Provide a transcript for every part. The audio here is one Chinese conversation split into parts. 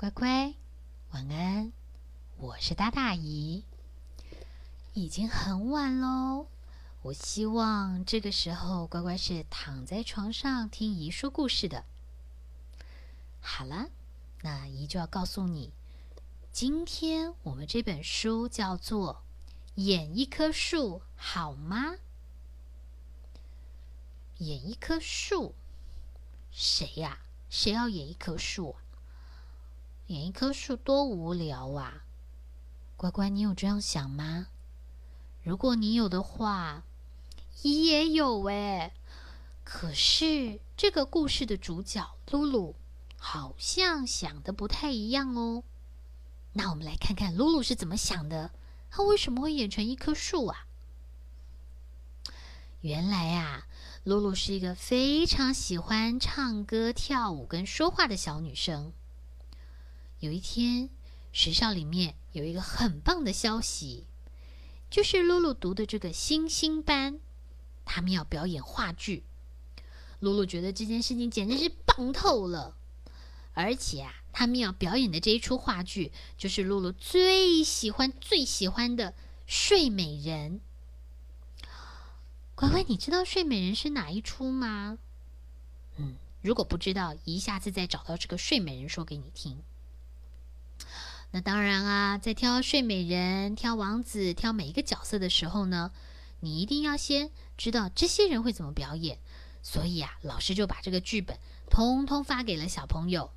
乖乖，晚安。我是大大姨。已经很晚喽，我希望这个时候乖乖是躺在床上听姨说故事的。好了，那姨就要告诉你，今天我们这本书叫做《演一棵树好吗》。演一棵树，谁呀？谁要演一棵树？演一棵树多无聊啊！乖乖，你有这样想吗？如果你有的话，你也有哎。可是这个故事的主角露露好像想的不太一样哦。那我们来看看露露是怎么想的。她为什么会演成一棵树啊？原来啊，露露是一个非常喜欢唱歌、跳舞跟说话的小女生。有一天，学校里面有一个很棒的消息，就是露露读的这个星星班，他们要表演话剧。露露觉得这件事情简直是棒透了，而且啊，他们要表演的这一出话剧，就是露露最喜欢、最喜欢的《睡美人》。乖乖，你知道《睡美人》是哪一出吗？嗯，如果不知道，一下子再找到这个《睡美人》说给你听。那当然啊，在挑睡美人、挑王子、挑每一个角色的时候呢，你一定要先知道这些人会怎么表演。所以啊，老师就把这个剧本通通发给了小朋友，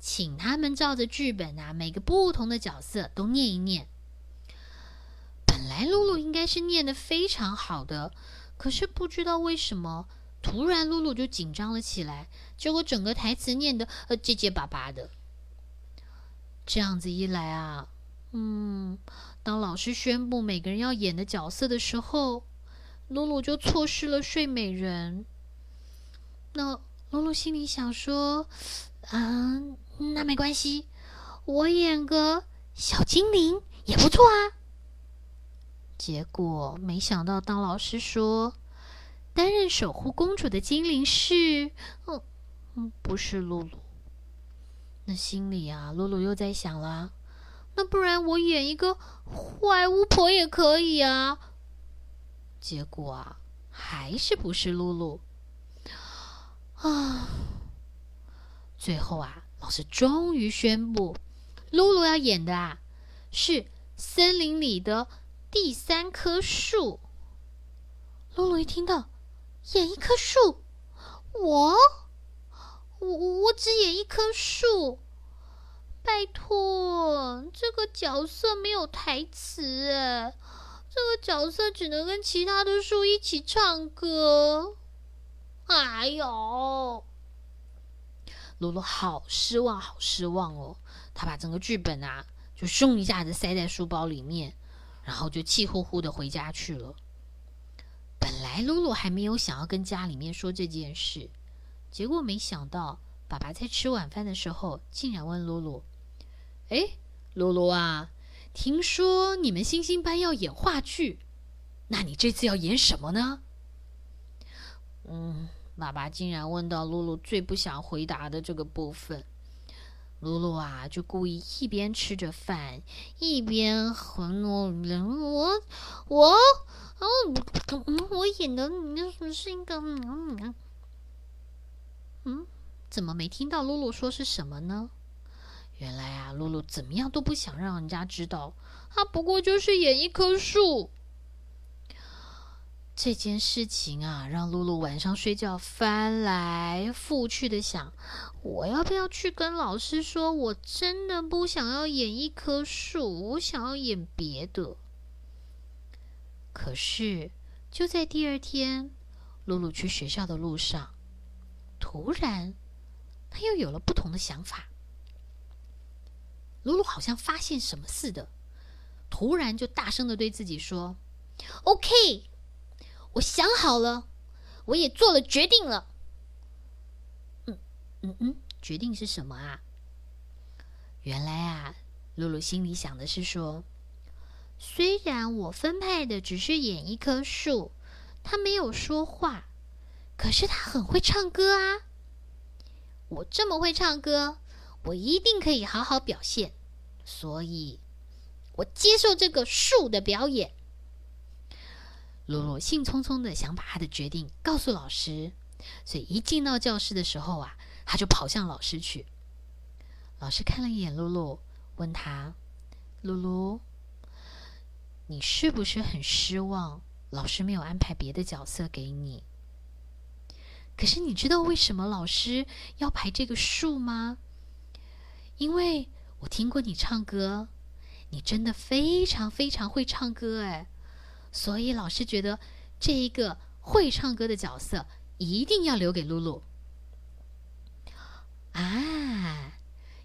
请他们照着剧本啊，每个不同的角色都念一念。本来露露应该是念的非常好的，可是不知道为什么，突然露露就紧张了起来，结果整个台词念的呃结结巴巴的。这样子一来啊，嗯，当老师宣布每个人要演的角色的时候，露露就错失了睡美人。那露露心里想说：“啊，那没关系，我演个小精灵也不错啊。”结果没想到，当老师说担任守护公主的精灵是……嗯嗯，不是露露。那心里啊，露露又在想了，那不然我演一个坏巫婆也可以啊。结果啊，还是不是露露啊？最后啊，老师终于宣布，露露要演的啊，是森林里的第三棵树。露露一听到演一棵树，我。我我我只演一棵树，拜托，这个角色没有台词哎，这个角色只能跟其他的树一起唱歌。哎呦，露露好失望，好失望哦！他把整个剧本啊，就咻一下子塞在书包里面，然后就气呼呼的回家去了。本来露露还没有想要跟家里面说这件事。结果没想到，爸爸在吃晚饭的时候，竟然问露露：“哎，露露啊，听说你们星星班要演话剧，那你这次要演什么呢？”嗯，爸爸竟然问到露露最不想回答的这个部分，露露啊，就故意一边吃着饭，一边很努力：“我我哦，我演的是一个……”嗯，嗯怎么没听到露露说是什么呢？原来啊，露露怎么样都不想让人家知道，她不过就是演一棵树。这件事情啊，让露露晚上睡觉翻来覆去的想：我要不要去跟老师说，我真的不想要演一棵树，我想要演别的。可是就在第二天，露露去学校的路上。突然，他又有了不同的想法。露露好像发现什么似的，突然就大声的对自己说：“OK，我想好了，我也做了决定了。”嗯嗯嗯，决定是什么啊？原来啊，露露心里想的是说，虽然我分派的只是演一棵树，他没有说话。可是他很会唱歌啊！我这么会唱歌，我一定可以好好表现，所以我接受这个树的表演。露露兴冲冲的想把他的决定告诉老师，所以一进到教室的时候啊，他就跑向老师去。老师看了一眼露露，问他：“露露，你是不是很失望？老师没有安排别的角色给你？可是你知道为什么老师要排这个数吗？因为我听过你唱歌，你真的非常非常会唱歌，哎。”所以老师觉得这一个会唱歌的角色一定要留给露露啊！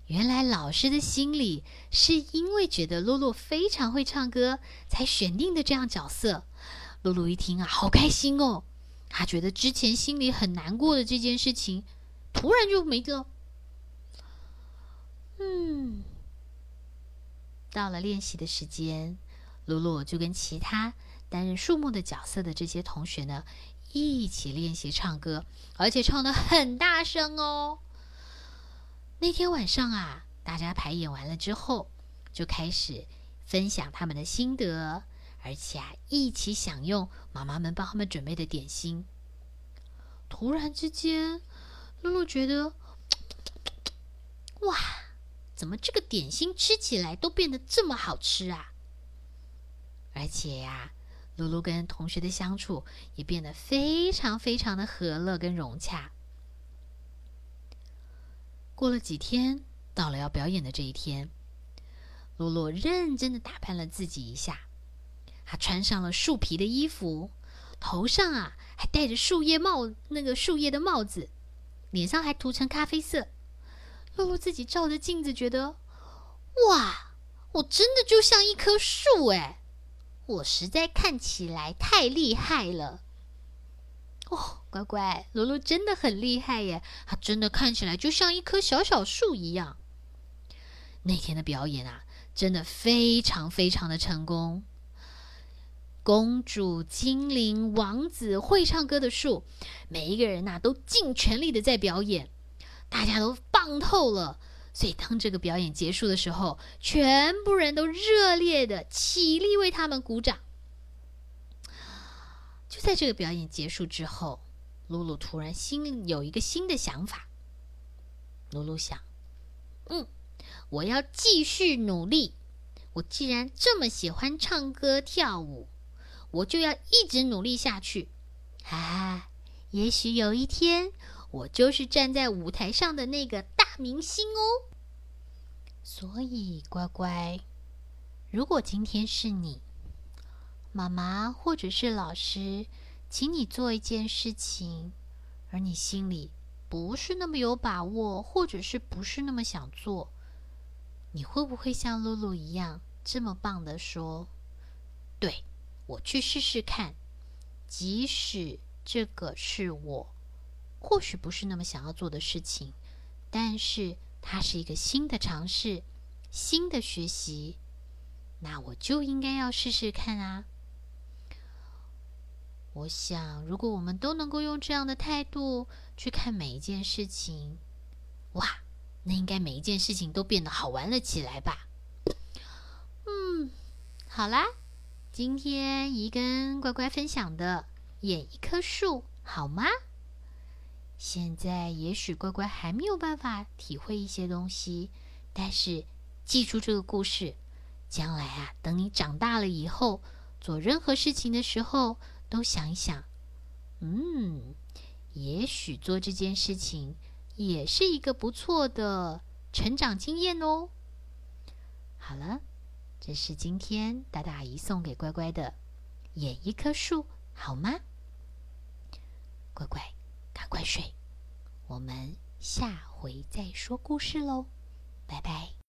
原来老师的心里是因为觉得露露非常会唱歌才选定的这样角色。露露一听啊，好开心哦！他觉得之前心里很难过的这件事情突然就没了。嗯，到了练习的时间，露露就跟其他。担任树木的角色的这些同学呢，一起练习唱歌，而且唱的很大声哦。那天晚上啊，大家排演完了之后，就开始分享他们的心得，而且啊，一起享用妈妈们帮他们准备的点心。突然之间，露露觉得，哇，怎么这个点心吃起来都变得这么好吃啊？而且呀。露露跟同学的相处也变得非常非常的和乐跟融洽。过了几天，到了要表演的这一天，露露认真的打扮了自己一下，他穿上了树皮的衣服，头上啊还戴着树叶帽，那个树叶的帽子，脸上还涂成咖啡色。露露自己照着镜子，觉得哇，我真的就像一棵树哎。我实在看起来太厉害了，哦，乖乖，露露真的很厉害耶！她真的看起来就像一棵小小树一样。那天的表演啊，真的非常非常的成功。公主、精灵、王子会唱歌的树，每一个人呐都尽全力的在表演，大家都棒透了。所以，当这个表演结束的时候，全部人都热烈的起立为他们鼓掌。就在这个表演结束之后，露露突然心里有一个新的想法。露露想：“嗯，我要继续努力。我既然这么喜欢唱歌跳舞，我就要一直努力下去。啊，也许有一天，我就是站在舞台上的那个大明星哦。”所以，乖乖，如果今天是你，妈妈或者是老师，请你做一件事情，而你心里不是那么有把握，或者是不是那么想做，你会不会像露露一样这么棒的说：“对我去试试看，即使这个是我或许不是那么想要做的事情，但是。”它是一个新的尝试，新的学习，那我就应该要试试看啊！我想，如果我们都能够用这样的态度去看每一件事情，哇，那应该每一件事情都变得好玩了起来吧？嗯，好啦，今天姨跟乖乖分享的演一棵树，好吗？现在也许乖乖还没有办法体会一些东西，但是记住这个故事，将来啊，等你长大了以后，做任何事情的时候，都想一想，嗯，也许做这件事情也是一个不错的成长经验哦。好了，这是今天大大阿姨送给乖乖的，演一棵树好吗？乖乖。赶快睡，我们下回再说故事喽，拜拜。